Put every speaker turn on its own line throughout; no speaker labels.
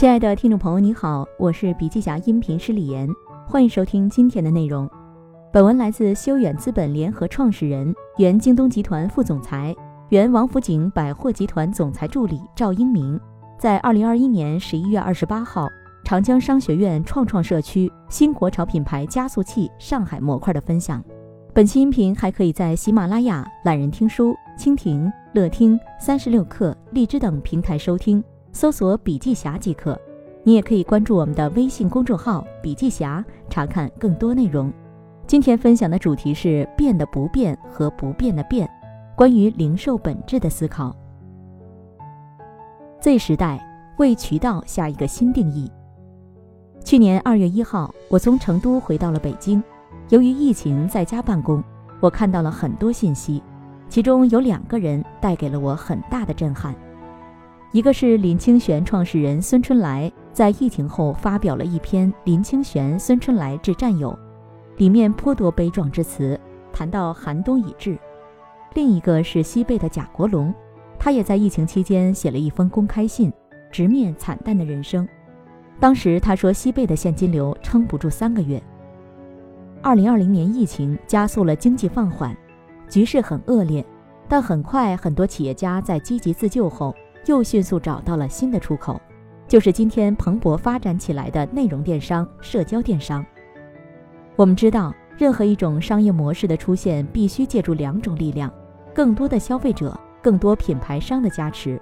亲爱的听众朋友，你好，我是笔记侠音频师李岩，欢迎收听今天的内容。本文来自修远资本联合创始人、原京东集团副总裁、原王府井百货集团总裁助理赵英明，在二零二一年十一月二十八号，长江商学院创创社区新国潮品牌加速器上海模块的分享。本期音频还可以在喜马拉雅、懒人听书、蜻蜓、乐听、三十六课、荔枝等平台收听。搜索“笔记侠”即可，你也可以关注我们的微信公众号“笔记侠”，查看更多内容。今天分享的主题是“变的不变和不变的变”，关于零售本质的思考。Z 时代为渠道下一个新定义。去年二月一号，我从成都回到了北京，由于疫情在家办公，我看到了很多信息，其中有两个人带给了我很大的震撼。一个是林清玄创始人孙春来在疫情后发表了一篇《林清玄孙春来致战友》，里面颇多悲壮之词，谈到寒冬已至。另一个是西贝的贾国龙，他也在疫情期间写了一封公开信，直面惨淡的人生。当时他说，西贝的现金流撑不住三个月。二零二零年疫情加速了经济放缓，局势很恶劣，但很快很多企业家在积极自救后。又迅速找到了新的出口，就是今天蓬勃发展起来的内容电商、社交电商。我们知道，任何一种商业模式的出现，必须借助两种力量：更多的消费者、更多品牌商的加持。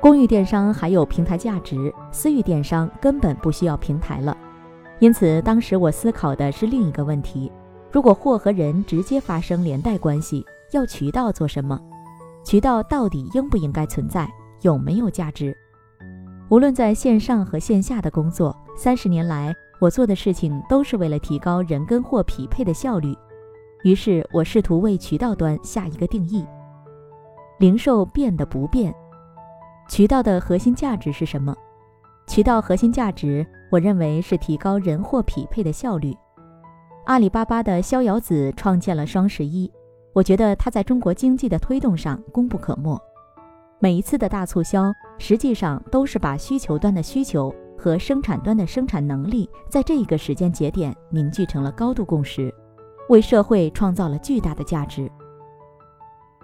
公域电商还有平台价值，私域电商根本不需要平台了。因此，当时我思考的是另一个问题：如果货和人直接发生连带关系，要渠道做什么？渠道到底应不应该存在？有没有价值？无论在线上和线下的工作，三十年来我做的事情都是为了提高人跟货匹配的效率。于是我试图为渠道端下一个定义：零售变得不变，渠道的核心价值是什么？渠道核心价值，我认为是提高人货匹配的效率。阿里巴巴的逍遥子创建了双十一，我觉得他在中国经济的推动上功不可没。每一次的大促销，实际上都是把需求端的需求和生产端的生产能力，在这一个时间节点凝聚成了高度共识，为社会创造了巨大的价值。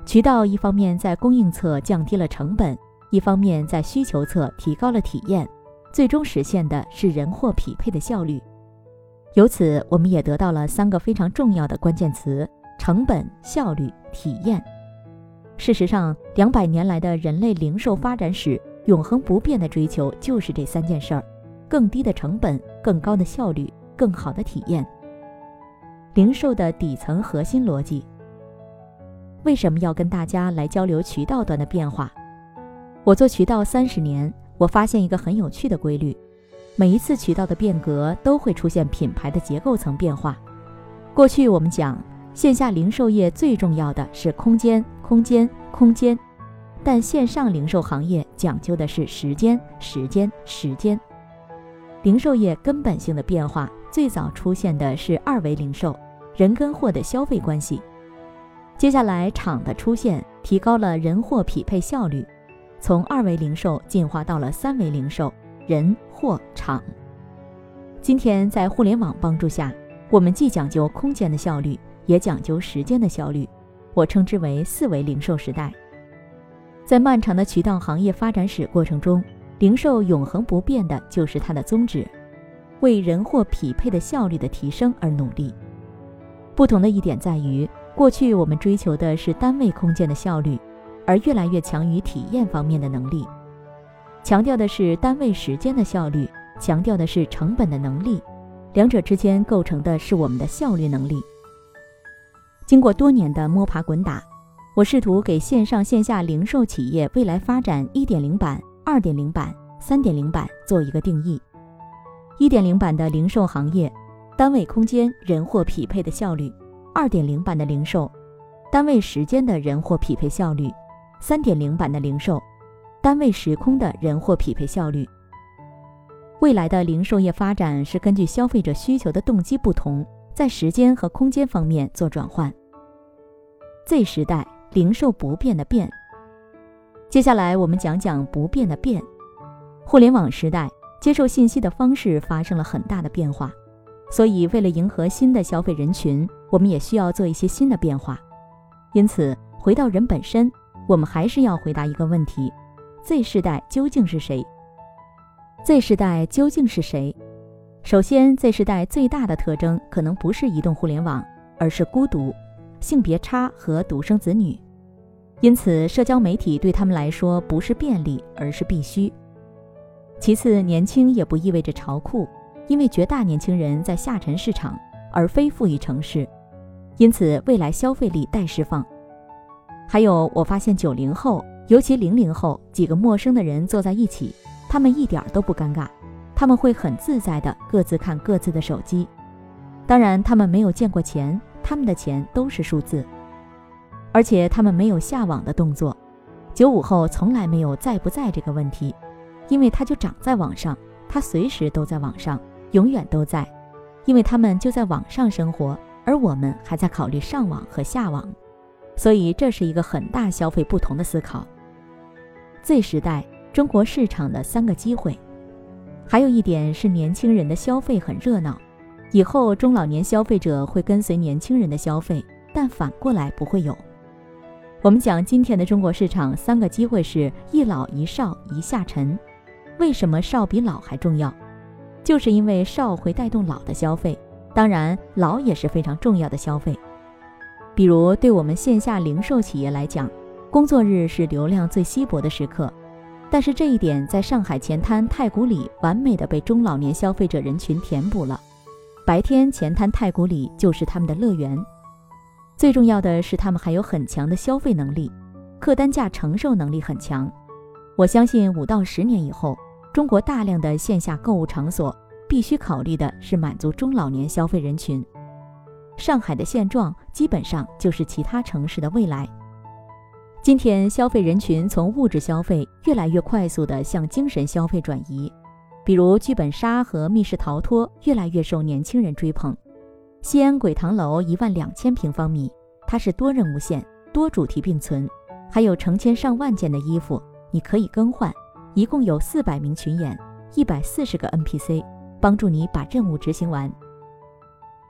渠道一方面在供应侧降低了成本，一方面在需求侧提高了体验，最终实现的是人货匹配的效率。由此，我们也得到了三个非常重要的关键词：成本、效率、体验。事实上，两百年来的人类零售发展史，永恒不变的追求就是这三件事儿：更低的成本、更高的效率、更好的体验。零售的底层核心逻辑。为什么要跟大家来交流渠道端的变化？我做渠道三十年，我发现一个很有趣的规律：每一次渠道的变革，都会出现品牌的结构层变化。过去我们讲。线下零售业最重要的是空间，空间，空间，但线上零售行业讲究的是时间，时间，时间。零售业根本性的变化最早出现的是二维零售，人跟货的消费关系。接下来厂的出现提高了人货匹配效率，从二维零售进化到了三维零售，人、货、场。今天在互联网帮助下，我们既讲究空间的效率。也讲究时间的效率，我称之为四维零售时代。在漫长的渠道行业发展史过程中，零售永恒不变的就是它的宗旨，为人货匹配的效率的提升而努力。不同的一点在于，过去我们追求的是单位空间的效率，而越来越强于体验方面的能力，强调的是单位时间的效率，强调的是成本的能力，两者之间构成的是我们的效率能力。经过多年的摸爬滚打，我试图给线上线下零售企业未来发展1.0版、2.0版、3.0版做一个定义。1.0版的零售行业，单位空间人货匹配的效率；2.0版的零售，单位时间的人货匹配效率；3.0版的零售，单位时空的人货匹配效率。未来的零售业发展是根据消费者需求的动机不同。在时间和空间方面做转换。Z 时代零售不变的变。接下来我们讲讲不变的变。互联网时代，接受信息的方式发生了很大的变化，所以为了迎合新的消费人群，我们也需要做一些新的变化。因此，回到人本身，我们还是要回答一个问题：Z 世代究竟是谁？Z 世代究竟是谁？首先，Z 世代最大的特征可能不是移动互联网，而是孤独、性别差和独生子女。因此，社交媒体对他们来说不是便利，而是必须。其次，年轻也不意味着潮酷，因为绝大年轻人在下沉市场，而非富裕城市，因此未来消费力待释放。还有，我发现九零后，尤其零零后，几个陌生的人坐在一起，他们一点都不尴尬，他们会很自在的各自看各自的手机。当然，他们没有见过钱，他们的钱都是数字。而且他们没有下网的动作，九五后从来没有在不在这个问题，因为他就长在网上，他随时都在网上，永远都在，因为他们就在网上生活，而我们还在考虑上网和下网，所以这是一个很大消费不同的思考。Z 时代中国市场的三个机会，还有一点是年轻人的消费很热闹，以后中老年消费者会跟随年轻人的消费，但反过来不会有。我们讲今天的中国市场三个机会是一老一少一下沉，为什么少比老还重要？就是因为少会带动老的消费，当然老也是非常重要的消费。比如对我们线下零售企业来讲，工作日是流量最稀薄的时刻，但是这一点在上海前滩太古里完美的被中老年消费者人群填补了，白天前滩太古里就是他们的乐园。最重要的是，他们还有很强的消费能力，客单价承受能力很强。我相信五到十年以后，中国大量的线下购物场所必须考虑的是满足中老年消费人群。上海的现状基本上就是其他城市的未来。今天消费人群从物质消费越来越快速地向精神消费转移，比如剧本杀和密室逃脱越来越受年轻人追捧。西安鬼堂楼一万两千平方米，它是多任务线、多主题并存，还有成千上万件的衣服，你可以更换。一共有四百名群演，一百四十个 NPC，帮助你把任务执行完。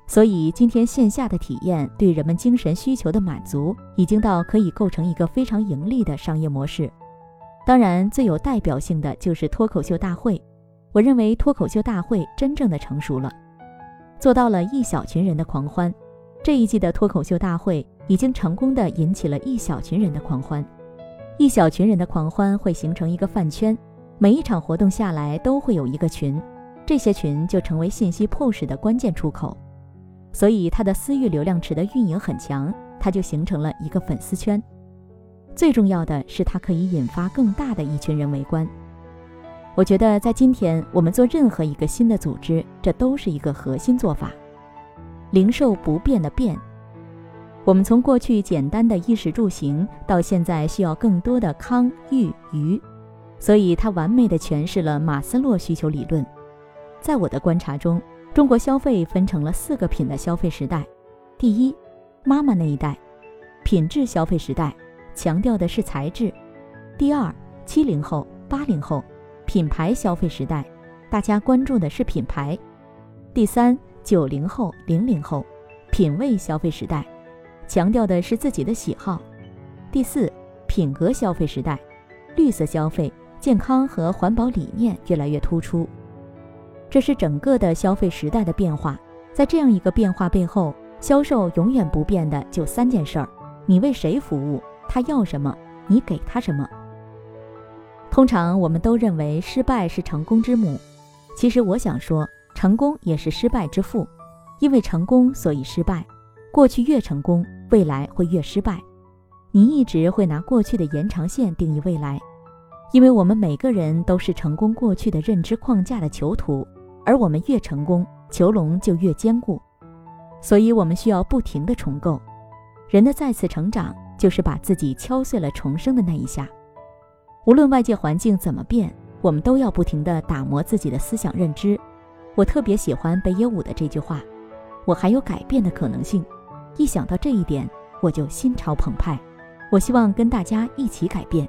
所以今天线下的体验对人们精神需求的满足，已经到可以构成一个非常盈利的商业模式。当然，最有代表性的就是脱口秀大会。我认为脱口秀大会真正的成熟了。做到了一小群人的狂欢，这一季的脱口秀大会已经成功的引起了一小群人的狂欢，一小群人的狂欢会形成一个饭圈，每一场活动下来都会有一个群，这些群就成为信息 push 的关键出口，所以他的私域流量池的运营很强，他就形成了一个粉丝圈，最重要的是它可以引发更大的一群人围观。我觉得在今天，我们做任何一个新的组织，这都是一个核心做法。零售不变的变，我们从过去简单的衣食住行，到现在需要更多的康裕娱，所以它完美的诠释了马斯洛需求理论。在我的观察中，中国消费分成了四个品的消费时代：第一，妈妈那一代，品质消费时代，强调的是材质；第二，七零后、八零后。品牌消费时代，大家关注的是品牌。第三，九零后、零零后，品味消费时代，强调的是自己的喜好。第四，品格消费时代，绿色消费、健康和环保理念越来越突出。这是整个的消费时代的变化。在这样一个变化背后，销售永远不变的就三件事儿：你为谁服务，他要什么，你给他什么。通常我们都认为失败是成功之母，其实我想说，成功也是失败之父。因为成功，所以失败。过去越成功，未来会越失败。你一直会拿过去的延长线定义未来，因为我们每个人都是成功过去的认知框架的囚徒，而我们越成功，囚笼就越坚固。所以我们需要不停的重构。人的再次成长，就是把自己敲碎了重生的那一下。无论外界环境怎么变，我们都要不停地打磨自己的思想认知。我特别喜欢北野武的这句话：“我还有改变的可能性。”一想到这一点，我就心潮澎湃。我希望跟大家一起改变。